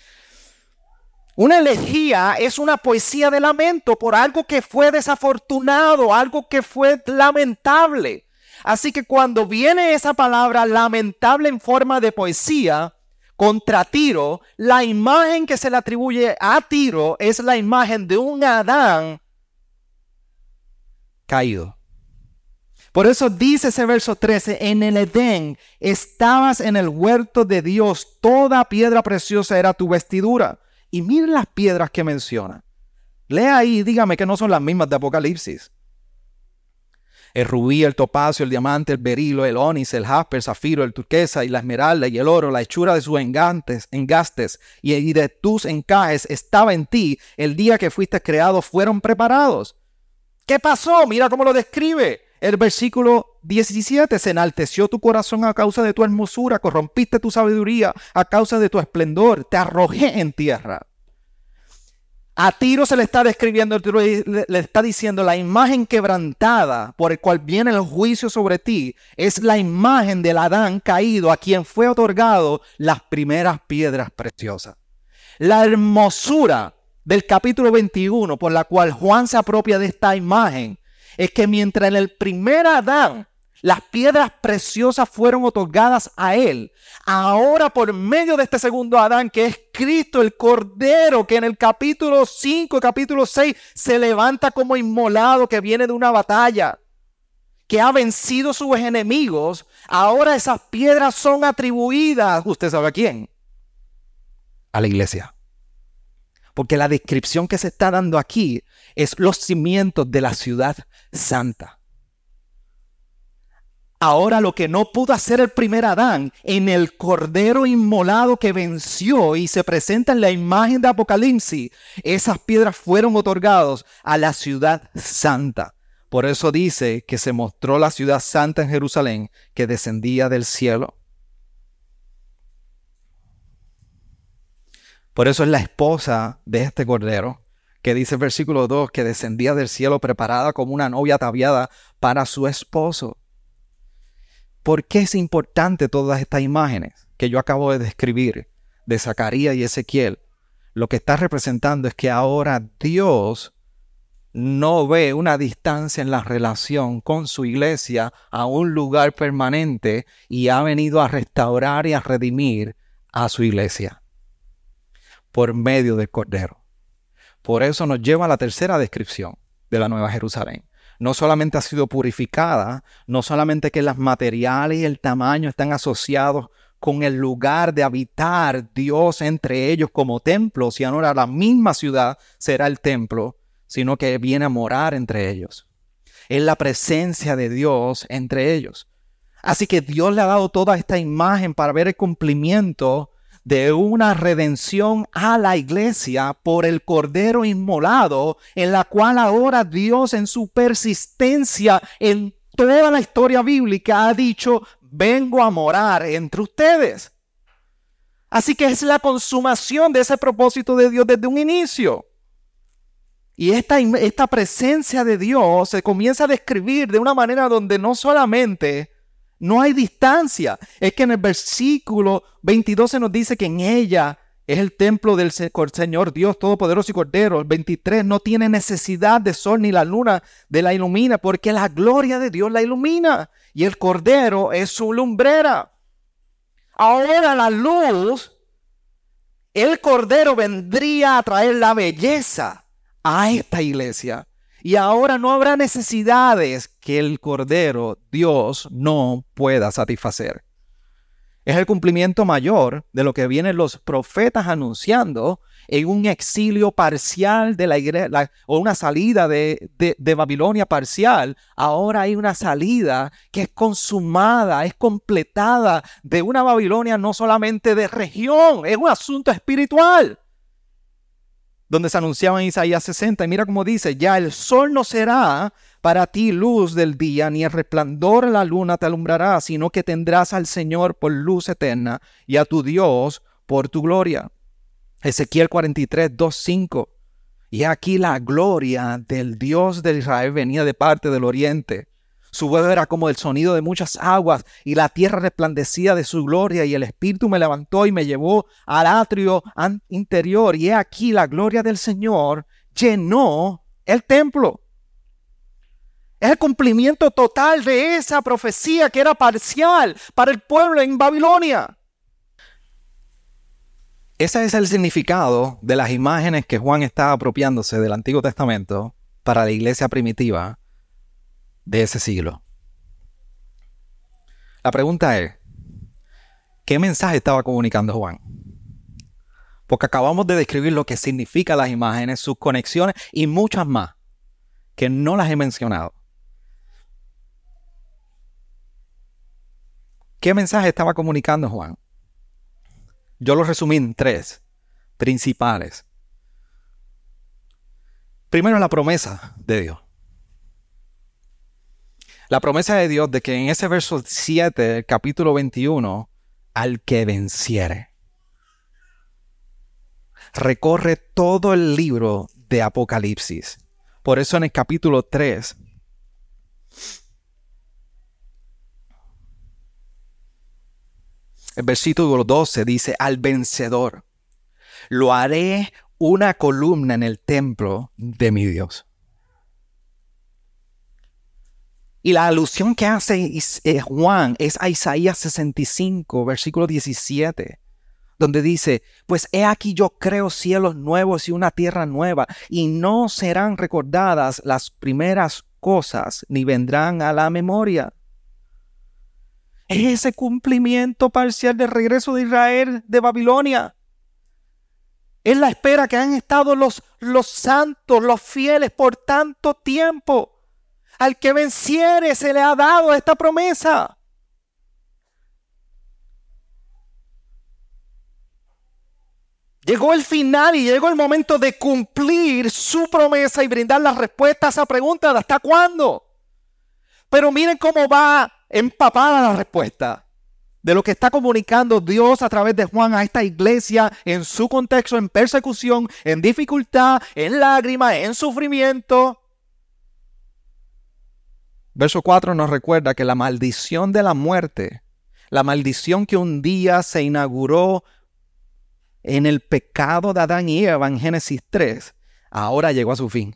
Speaker 1: Una elegía es una poesía de lamento por algo que fue desafortunado, algo que fue lamentable. Así que cuando viene esa palabra lamentable en forma de poesía, contra Tiro, la imagen que se le atribuye a Tiro es la imagen de un Adán caído. Por eso dice ese verso 13, en el Edén estabas en el huerto de Dios, toda piedra preciosa era tu vestidura. Y miren las piedras que menciona. Lea ahí y dígame que no son las mismas de Apocalipsis el rubí, el topacio, el diamante, el berilo, el onis, el jaspe, el zafiro, el turquesa y la esmeralda y el oro, la hechura de sus engantes, engastes y de tus encajes estaba en ti el día que fuiste creado, fueron preparados. ¿Qué pasó? Mira cómo lo describe. El versículo 17, se enalteció tu corazón a causa de tu hermosura, corrompiste tu sabiduría a causa de tu esplendor, te arrojé en tierra. A Tiro se le está describiendo, le está diciendo, la imagen quebrantada por el cual viene el juicio sobre ti es la imagen del Adán caído a quien fue otorgado las primeras piedras preciosas. La hermosura del capítulo 21 por la cual Juan se apropia de esta imagen es que mientras en el primer Adán las piedras preciosas fueron otorgadas a él. Ahora por medio de este segundo Adán, que es Cristo el Cordero, que en el capítulo 5, capítulo 6, se levanta como inmolado, que viene de una batalla, que ha vencido sus enemigos, ahora esas piedras son atribuidas, ¿usted sabe a quién? A la iglesia. Porque la descripción que se está dando aquí es los cimientos de la ciudad santa Ahora lo que no pudo hacer el primer Adán en el cordero inmolado que venció y se presenta en la imagen de Apocalipsis, esas piedras fueron otorgadas a la ciudad santa. Por eso dice que se mostró la ciudad santa en Jerusalén que descendía del cielo. Por eso es la esposa de este cordero, que dice el versículo 2 que descendía del cielo preparada como una novia ataviada para su esposo. ¿Por qué es importante todas estas imágenes que yo acabo de describir de Zacarías y Ezequiel? Lo que está representando es que ahora Dios no ve una distancia en la relación con su iglesia a un lugar permanente y ha venido a restaurar y a redimir a su iglesia por medio del Cordero. Por eso nos lleva a la tercera descripción de la Nueva Jerusalén no solamente ha sido purificada, no solamente que las materiales y el tamaño están asociados con el lugar de habitar Dios entre ellos como templo, si ahora la misma ciudad será el templo, sino que viene a morar entre ellos. Es la presencia de Dios entre ellos. Así que Dios le ha dado toda esta imagen para ver el cumplimiento de una redención a la iglesia por el Cordero inmolado, en la cual ahora Dios en su persistencia en toda la historia bíblica ha dicho, vengo a morar entre ustedes. Así que es la consumación de ese propósito de Dios desde un inicio. Y esta, esta presencia de Dios se comienza a describir de una manera donde no solamente no hay distancia. Es que en el versículo 22 se nos dice que en ella es el templo del Señor Dios Todopoderoso y Cordero. El 23 no tiene necesidad de sol ni la luna de la ilumina porque la gloria de Dios la ilumina y el Cordero es su lumbrera. Ahora la luz, el Cordero vendría a traer la belleza a esta iglesia. Y ahora no habrá necesidades que el Cordero, Dios, no pueda satisfacer. Es el cumplimiento mayor de lo que vienen los profetas anunciando en un exilio parcial de la iglesia o una salida de, de Babilonia parcial. Ahora hay una salida que es consumada, es completada de una Babilonia no solamente de región, es un asunto espiritual donde se anunciaba en Isaías 60. Y mira cómo dice, ya el sol no será para ti luz del día, ni el resplandor de la luna te alumbrará, sino que tendrás al Señor por luz eterna y a tu Dios por tu gloria. Ezequiel 43, 2, 5. Y aquí la gloria del Dios de Israel venía de parte del oriente su voz era como el sonido de muchas aguas, y la tierra resplandecía de su gloria, y el Espíritu me levantó y me llevó al atrio interior, y he aquí la gloria del Señor llenó el templo. Es el cumplimiento total de esa profecía que era parcial para el pueblo en Babilonia. Ese es el significado de las imágenes que Juan está apropiándose del Antiguo Testamento para la iglesia primitiva de ese siglo. La pregunta es, ¿qué mensaje estaba comunicando Juan? Porque acabamos de describir lo que significan las imágenes, sus conexiones y muchas más, que no las he mencionado. ¿Qué mensaje estaba comunicando Juan? Yo lo resumí en tres principales. Primero la promesa de Dios. La promesa de Dios de que en ese verso 7 del capítulo 21, al que venciere, recorre todo el libro de Apocalipsis. Por eso en el capítulo 3, el versículo 12 dice, al vencedor, lo haré una columna en el templo de mi Dios. Y la alusión que hace eh, Juan es a Isaías 65, versículo 17, donde dice, pues he aquí yo creo cielos nuevos y una tierra nueva, y no serán recordadas las primeras cosas, ni vendrán a la memoria. Es ese cumplimiento parcial del regreso de Israel de Babilonia. Es la espera que han estado los, los santos, los fieles por tanto tiempo Al que venciere se le ha dado esta promesa. Llegó el final y llegó el momento de cumplir su promesa y brindar la respuesta a esa pregunta de hasta cuándo. Pero miren cómo va empapada la respuesta de lo que está comunicando Dios a través de Juan a esta iglesia en su contexto, en persecución, en dificultad, en lágrimas, en sufrimiento. Verso 4 nos recuerda que la maldición de la muerte, la maldición que un día se inauguró en el pecado de Adán y Eva en Génesis 3, ahora llegó a su fin.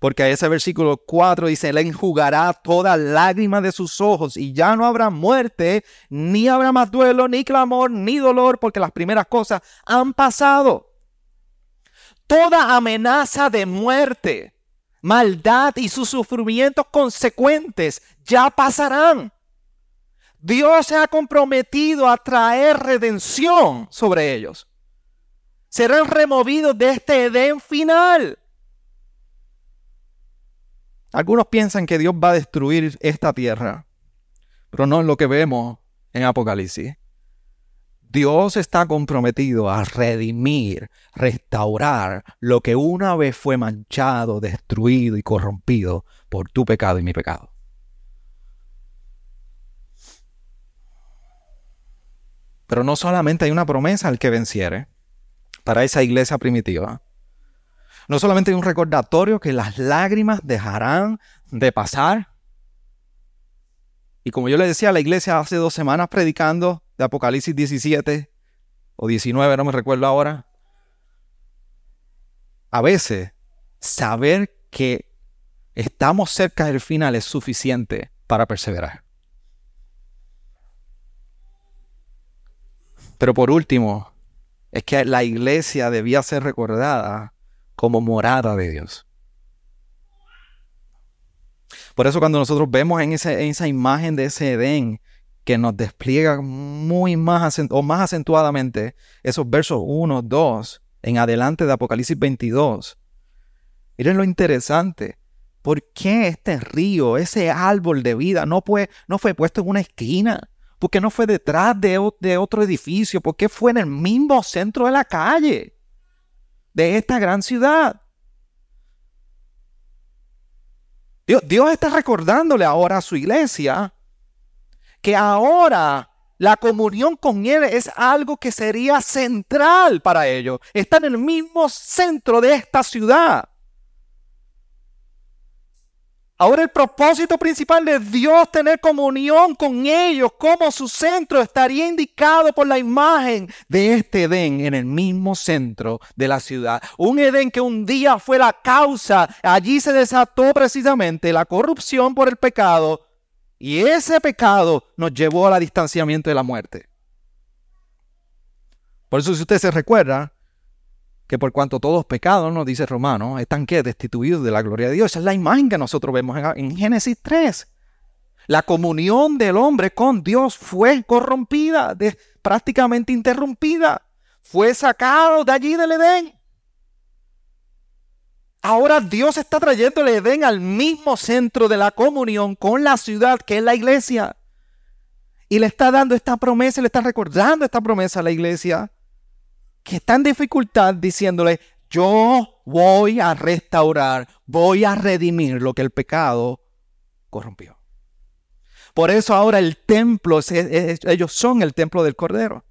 Speaker 1: Porque ese versículo 4 dice, Él enjugará toda lágrima de sus ojos y ya no habrá muerte, ni habrá más duelo, ni clamor, ni dolor, porque las primeras cosas han pasado. Toda amenaza de muerte, maldad y sus sufrimientos consecuentes ya pasarán. Dios se ha comprometido a traer redención sobre ellos. Serán removidos de este Edén final. Algunos piensan que Dios va a destruir esta tierra, pero no es lo que vemos en Apocalipsis. Dios está comprometido a redimir, restaurar lo que una vez fue manchado, destruido y corrompido por tu pecado y mi pecado. Pero no solamente hay una promesa al que venciere para esa iglesia primitiva. No solamente hay un recordatorio que las lágrimas dejarán de pasar. Y como yo le decía a la iglesia hace dos semanas predicando de Apocalipsis 17 o 19, no me recuerdo ahora. A veces saber que estamos cerca del final es suficiente para perseverar. Pero por último, es que la iglesia debía ser recordada como morada de Dios. Por eso cuando nosotros vemos en, esa imagen de ese Edén que nos despliega muy más o más acentuadamente esos versos 1, 2 en adelante de Apocalipsis 22. Miren lo interesante. ¿Por qué este río, ese árbol de vida, no fue, puesto en una esquina? ¿Por qué no fue detrás de, otro edificio? ¿Por qué fue en el mismo centro de la calle de esta gran ciudad? Dios, Dios está recordándole ahora a su iglesia que ahora la comunión con Él es algo que sería central para ellos. Está en el mismo centro de esta ciudad. Ahora el propósito principal de Dios tener comunión con ellos como su centro estaría indicado por la imagen de este Edén en el mismo centro de la ciudad. Un Edén que un día fue la causa, allí se desató precisamente la corrupción por el pecado y ese pecado nos llevó al distanciamiento de la muerte. Por eso si usted se recuerda, que por cuanto todos pecados, nos dice Romano, están que destituidos de la gloria de Dios. Esa es la imagen que nosotros vemos en, Génesis 3. La comunión del hombre con Dios fue corrompida, prácticamente interrumpida. Fue sacado de allí del Edén. Ahora Dios está trayendo el Edén al mismo centro de la comunión con la ciudad que es la iglesia. Y le está dando esta promesa, le está recordando esta promesa a la iglesia que está en dificultad diciéndole, yo voy a restaurar, voy a redimir lo que el pecado corrompió. Por eso ahora el templo, ellos son el templo del Cordero.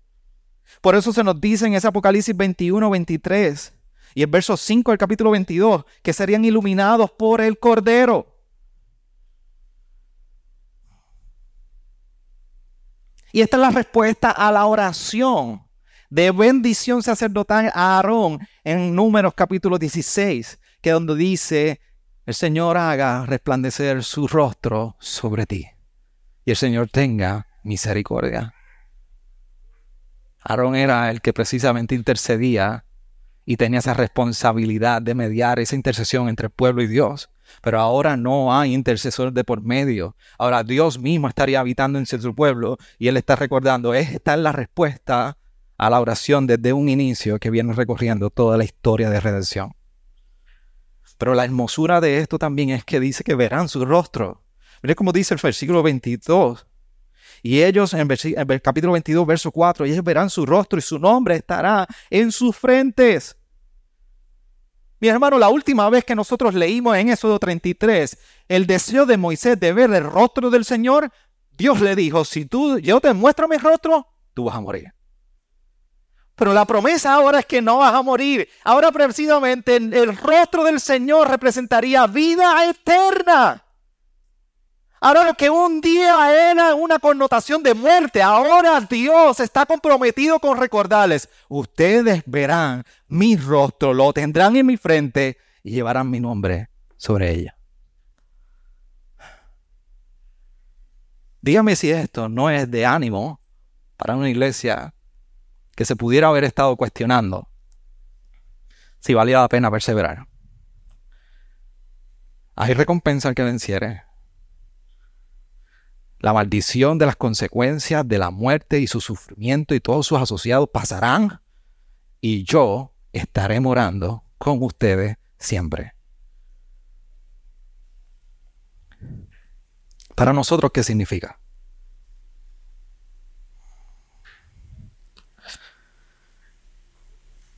Speaker 1: Por eso se nos dice en ese Apocalipsis 21, 23 y el verso 5 del capítulo 22 que serían iluminados por el Cordero. Y esta es la respuesta a la oración de bendición sacerdotal a Aarón en Números capítulo 16, que donde dice, el Señor haga resplandecer su rostro sobre ti y el Señor tenga misericordia. Aarón era el que precisamente intercedía y tenía esa responsabilidad de mediar esa intercesión entre el pueblo y Dios. Pero ahora no hay intercesor de por medio. Ahora Dios mismo estaría habitando en su pueblo y Él está recordando, esta es la respuesta a la oración desde un inicio que viene recorriendo toda la historia de redención. Pero la hermosura de esto también es que dice que verán su rostro. Mire cómo dice el versículo 22. Y ellos, en, el capítulo 22, verso 4, ellos verán su rostro y su nombre estará en sus frentes. Mi hermano, la última vez que nosotros leímos en Éxodo 33 el deseo de Moisés de ver el rostro del Señor, Dios le dijo, si tú, yo te muestro mi rostro, tú vas a morir. Pero la promesa ahora es que no vas a morir. Ahora precisamente el rostro del Señor representaría vida eterna. Ahora lo que un día era una connotación de muerte, ahora Dios está comprometido con recordarles, ustedes verán mi rostro, lo tendrán en mi frente y llevarán mi nombre sobre ella. Dígame si esto no es de ánimo para una iglesia que se pudiera haber estado cuestionando si valía la pena perseverar. Hay recompensa al que venciere. La maldición de las consecuencias de la muerte y su sufrimiento y todos sus asociados pasarán y yo estaré morando con ustedes siempre. Para nosotros, ¿qué significa?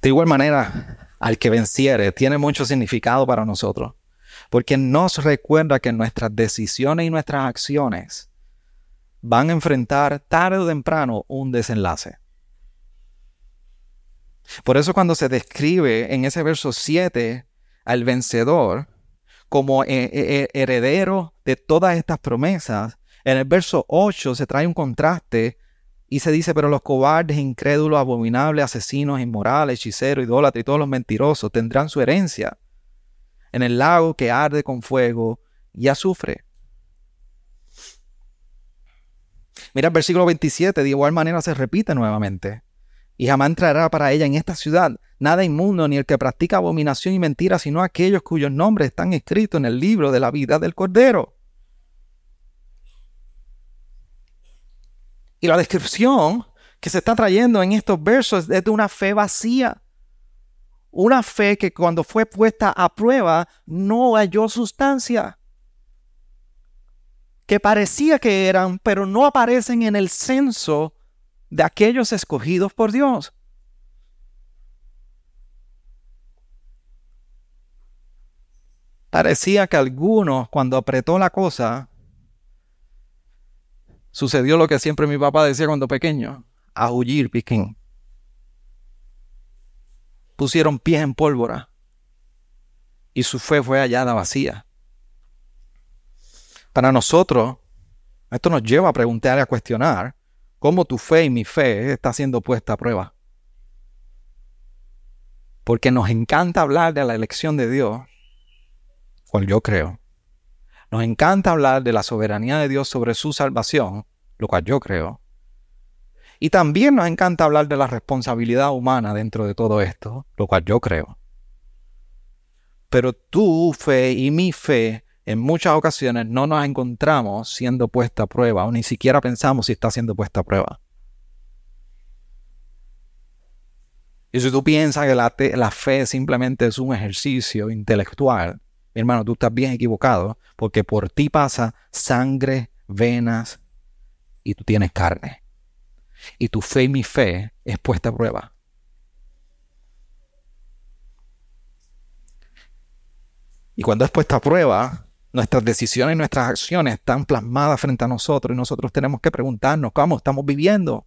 Speaker 1: De igual manera, al que venciere tiene mucho significado para nosotros, porque nos recuerda que nuestras decisiones y nuestras acciones van a enfrentar tarde o temprano un desenlace. Por eso cuando se describe en ese verso 7 al vencedor como eh, eh, eh, heredero de todas estas promesas, en el verso 8 se trae un contraste y se dice, pero los cobardes, incrédulos, abominables, asesinos, inmorales, hechiceros, idólatras y todos los mentirosos tendrán su herencia en el lago que arde con fuego y azufre. Mira el versículo 27, de igual manera se repite nuevamente. Y jamás entrará para ella en esta ciudad nada inmundo ni el que practica abominación y mentira, sino aquellos cuyos nombres están escritos en el libro de la vida del Cordero. Y la descripción que se está trayendo en estos versos es de una fe vacía. Una fe que cuando fue puesta a prueba no halló sustancia que parecía que eran, pero no aparecen en el censo de aquellos escogidos por Dios. Parecía que algunos, cuando apretó la cosa, sucedió lo que siempre mi papá decía cuando pequeño, a huir, piquín. Pusieron pies en pólvora y su fe fue hallada vacía. Para nosotros, esto nos lleva a preguntar y a cuestionar cómo tu fe y mi fe está siendo puesta a prueba. Porque nos encanta hablar de la elección de Dios, cual yo creo. Nos encanta hablar de la soberanía de Dios sobre su salvación, lo cual yo creo. Y también nos encanta hablar de la responsabilidad humana dentro de todo esto, lo cual yo creo. Pero tu fe y mi fe en muchas ocasiones no nos encontramos siendo puesta a prueba o ni siquiera pensamos si está siendo puesta a prueba. Y si tú piensas que la, fe simplemente es un ejercicio intelectual, hermano, tú estás bien equivocado porque por ti pasa sangre, venas y tú tienes carne. Y tu fe y mi fe es puesta a prueba. Y cuando es puesta a prueba, Nuestras decisiones y nuestras acciones están plasmadas frente a nosotros y nosotros tenemos que preguntarnos cómo estamos viviendo.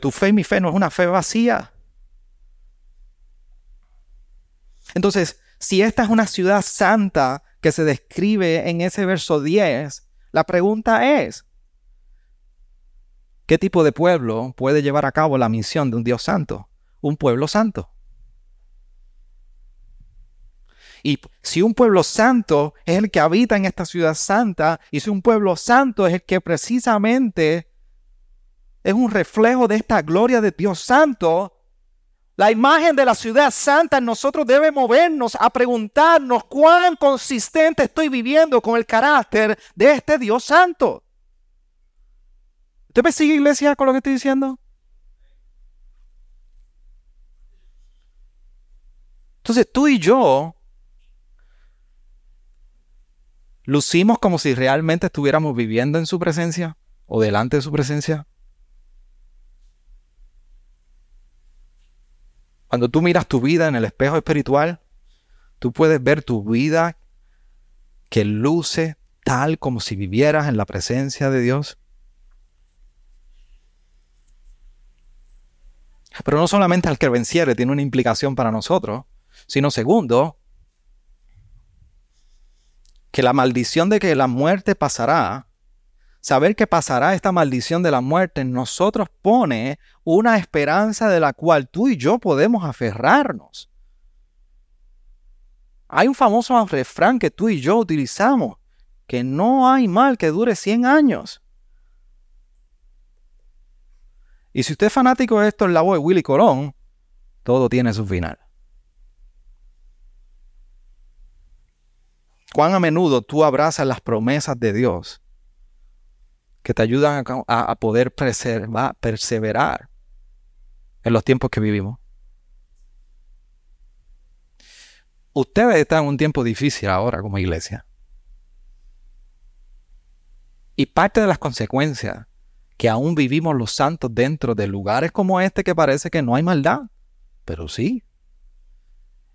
Speaker 1: Tu fe y mi fe no es una fe vacía. Entonces, si esta es una ciudad santa que se describe en ese verso 10, la pregunta es, ¿qué tipo de pueblo puede llevar a cabo la misión de un Dios santo? Un pueblo santo. Y si un pueblo santo es el que habita en esta ciudad santa, y si un pueblo santo es el que precisamente es un reflejo de esta gloria de Dios santo, la imagen de la ciudad santa en nosotros debe movernos a preguntarnos cuán consistente estoy viviendo con el carácter de este Dios santo. ¿Usted me sigue, iglesia, con lo que estoy diciendo? Entonces tú y yo lucimos como si realmente estuviéramos viviendo en su presencia o delante de su presencia. Cuando tú miras tu vida en el espejo espiritual, tú puedes ver tu vida que luce tal como si vivieras en la presencia de Dios. Pero no solamente al que venciere tiene una implicación para nosotros, sino segundo, que la maldición de que la muerte pasará, saber que pasará esta maldición de la muerte en nosotros pone una esperanza de la cual tú y yo podemos aferrarnos. Hay un famoso refrán que tú y yo utilizamos, que no hay mal que dure 100 años. Y si usted es fanático de esto en la voz de Willy Colón, todo tiene su final. Cuán a menudo tú abrazas las promesas de Dios que te ayudan a, poder perseverar en los tiempos que vivimos. Ustedes están en un tiempo difícil ahora como iglesia. Y parte de las consecuencias que aún vivimos los santos dentro de lugares como este que parece que no hay maldad, pero sí,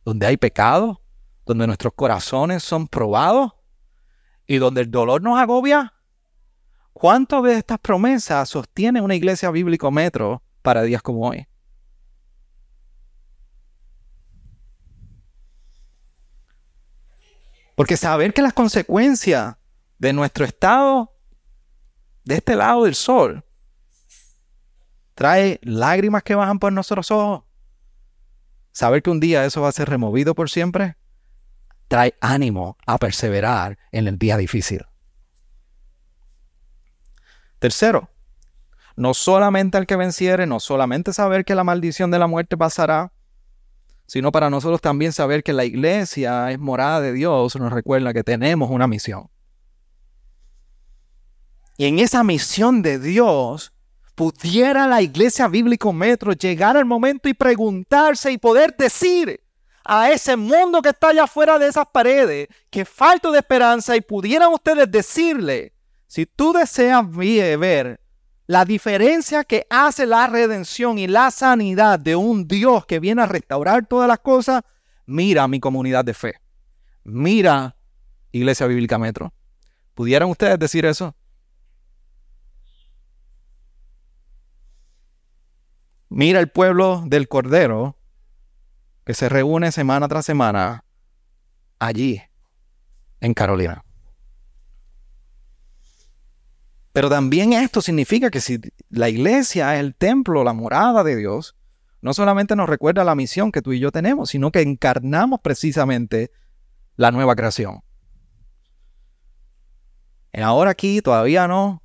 Speaker 1: donde hay pecado, donde nuestros corazones son probados y donde el dolor nos agobia. ¿Cuántas de estas promesas sostiene una iglesia bíblico metro para días como hoy? Porque saber que las consecuencias de nuestro estado de este lado del sol trae lágrimas que bajan por nuestros ojos. Saber que un día eso va a ser removido por siempre trae ánimo a perseverar en el día difícil. Tercero, no solamente al que venciere, no solamente saber que la maldición de la muerte pasará, sino para nosotros también saber que la iglesia es morada de Dios, nos recuerda que tenemos una misión. Y en esa misión de Dios, pudiera la iglesia bíblico metro llegar al momento y preguntarse y poder decir, a ese mundo que está allá afuera de esas paredes, que falta de esperanza y pudieran ustedes decirle, si tú deseas ver la diferencia que hace la redención y la sanidad de un Dios que viene a restaurar todas las cosas, mira mi comunidad de fe. Mira Iglesia Bíblica Metro. ¿Pudieran ustedes decir eso? Mira el pueblo del Cordero que se reúne semana tras semana allí, en Carolina. Pero también esto significa que si la iglesia es el templo, la morada de Dios, no solamente nos recuerda la misión que tú y yo tenemos, sino que encarnamos precisamente la nueva creación. En ahora aquí todavía no.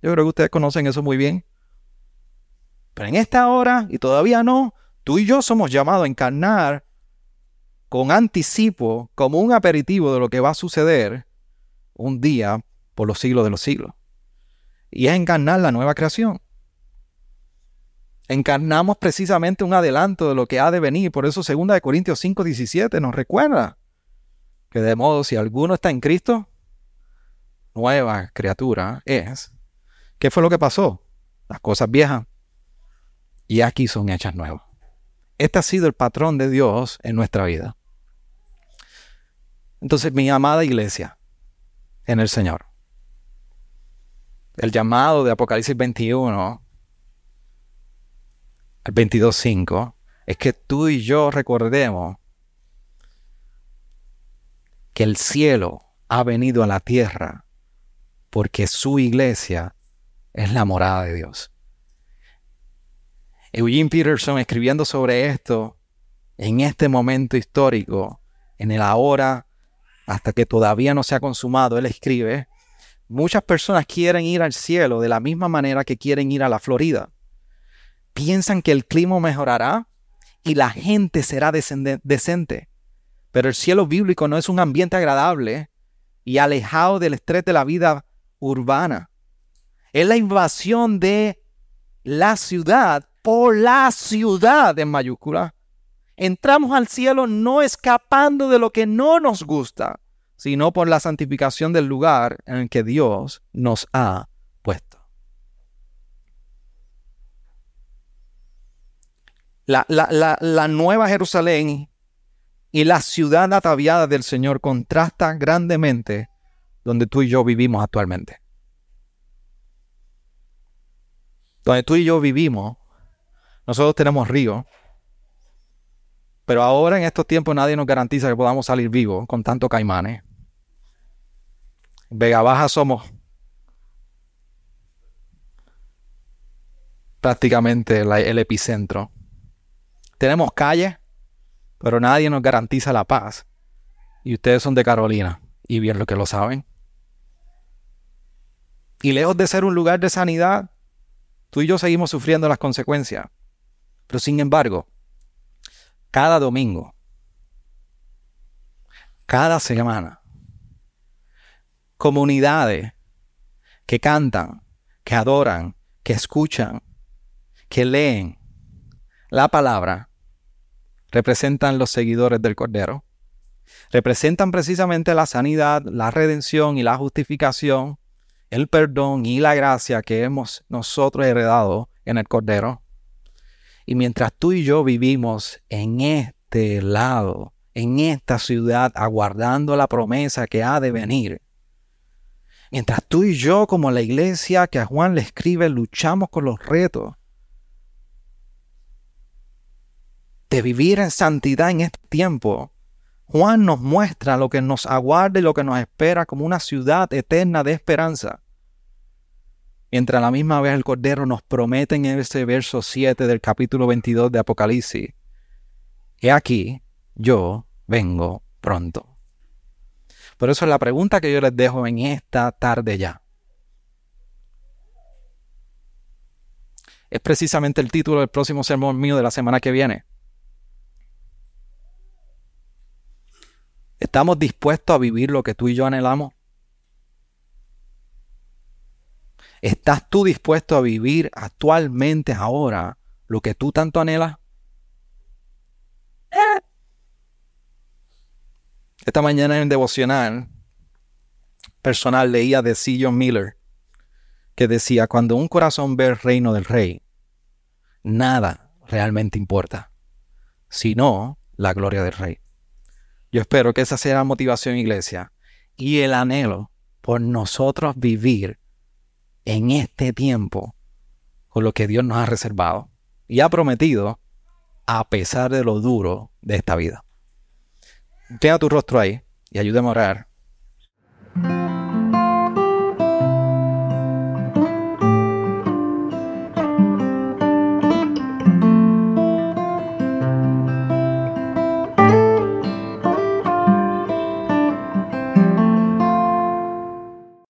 Speaker 1: Yo creo que ustedes conocen eso muy bien. Pero en esta hora y todavía no, Tú y yo somos llamados a encarnar con anticipo, como un aperitivo de lo que va a suceder un día por los siglos de los siglos. Y es encarnar la nueva creación. Encarnamos precisamente un adelanto de lo que ha de venir. Por eso 2 Corintios 5, 17 nos recuerda que de modo si alguno está en Cristo, nueva criatura es. ¿Qué fue lo que pasó? Las cosas viejas y aquí son hechas nuevas. Este ha sido el patrón de Dios en nuestra vida. Entonces, mi amada iglesia en el Señor, el llamado de Apocalipsis 21 al 22.5 es que tú y yo recordemos que el cielo ha venido a la tierra porque su iglesia es la morada de Dios. Eugene Peterson escribiendo sobre esto en este momento histórico, en el ahora, hasta que todavía no se ha consumado, él escribe, muchas personas quieren ir al cielo de la misma manera que quieren ir a la Florida. Piensan que el clima mejorará y la gente será decente. Pero el cielo bíblico no es un ambiente agradable y alejado del estrés de la vida urbana. Es la invasión de la ciudad por la ciudad en mayúscula. Entramos al cielo no escapando de lo que no nos gusta, sino por la santificación del lugar en el que Dios nos ha puesto. La, la, nueva Jerusalén y la ciudad ataviada del Señor contrasta grandemente donde tú y yo vivimos actualmente. Donde tú y yo vivimos, nosotros tenemos río, pero ahora en estos tiempos nadie nos garantiza que podamos salir vivos con tantos caimanes. Vega Baja somos prácticamente el epicentro. Tenemos calles, pero nadie nos garantiza la paz. Y ustedes son de Carolina, y bien lo que lo saben. Y lejos de ser un lugar de sanidad, tú y yo seguimos sufriendo las consecuencias. Pero sin embargo, cada domingo, cada semana, comunidades que cantan, que adoran, que escuchan, que leen la palabra, representan los seguidores del Cordero. Representan precisamente la sanidad, la redención y la justificación, el perdón y la gracia que hemos nosotros heredado en el Cordero. Y mientras tú y yo vivimos en este lado, en esta ciudad, aguardando la promesa que ha de venir, mientras tú y yo como la iglesia que a Juan le escribe luchamos con los retos de vivir en santidad en este tiempo, Juan nos muestra lo que nos aguarda y lo que nos espera como una ciudad eterna de esperanza. Mientras a la misma vez el Cordero nos promete en ese verso 7 del capítulo 22 de Apocalipsis, He aquí, yo vengo pronto. Por eso es la pregunta que yo les dejo en esta tarde ya. Es precisamente el título del próximo sermón mío de la semana que viene. ¿Estamos dispuestos a vivir lo que tú y yo anhelamos? ¿Estás tú dispuesto a vivir actualmente, ahora, lo que tú tanto anhelas? Esta mañana en devocional personal leía de C. John Miller que decía, cuando un corazón ve el reino del rey, nada realmente importa, sino la gloria del rey. Yo espero que esa sea la motivación, iglesia, y el anhelo por nosotros vivir en este tiempo con lo que Dios nos ha reservado y ha prometido a pesar de lo duro de esta vida. Tenga tu rostro ahí y ayúdame a orar.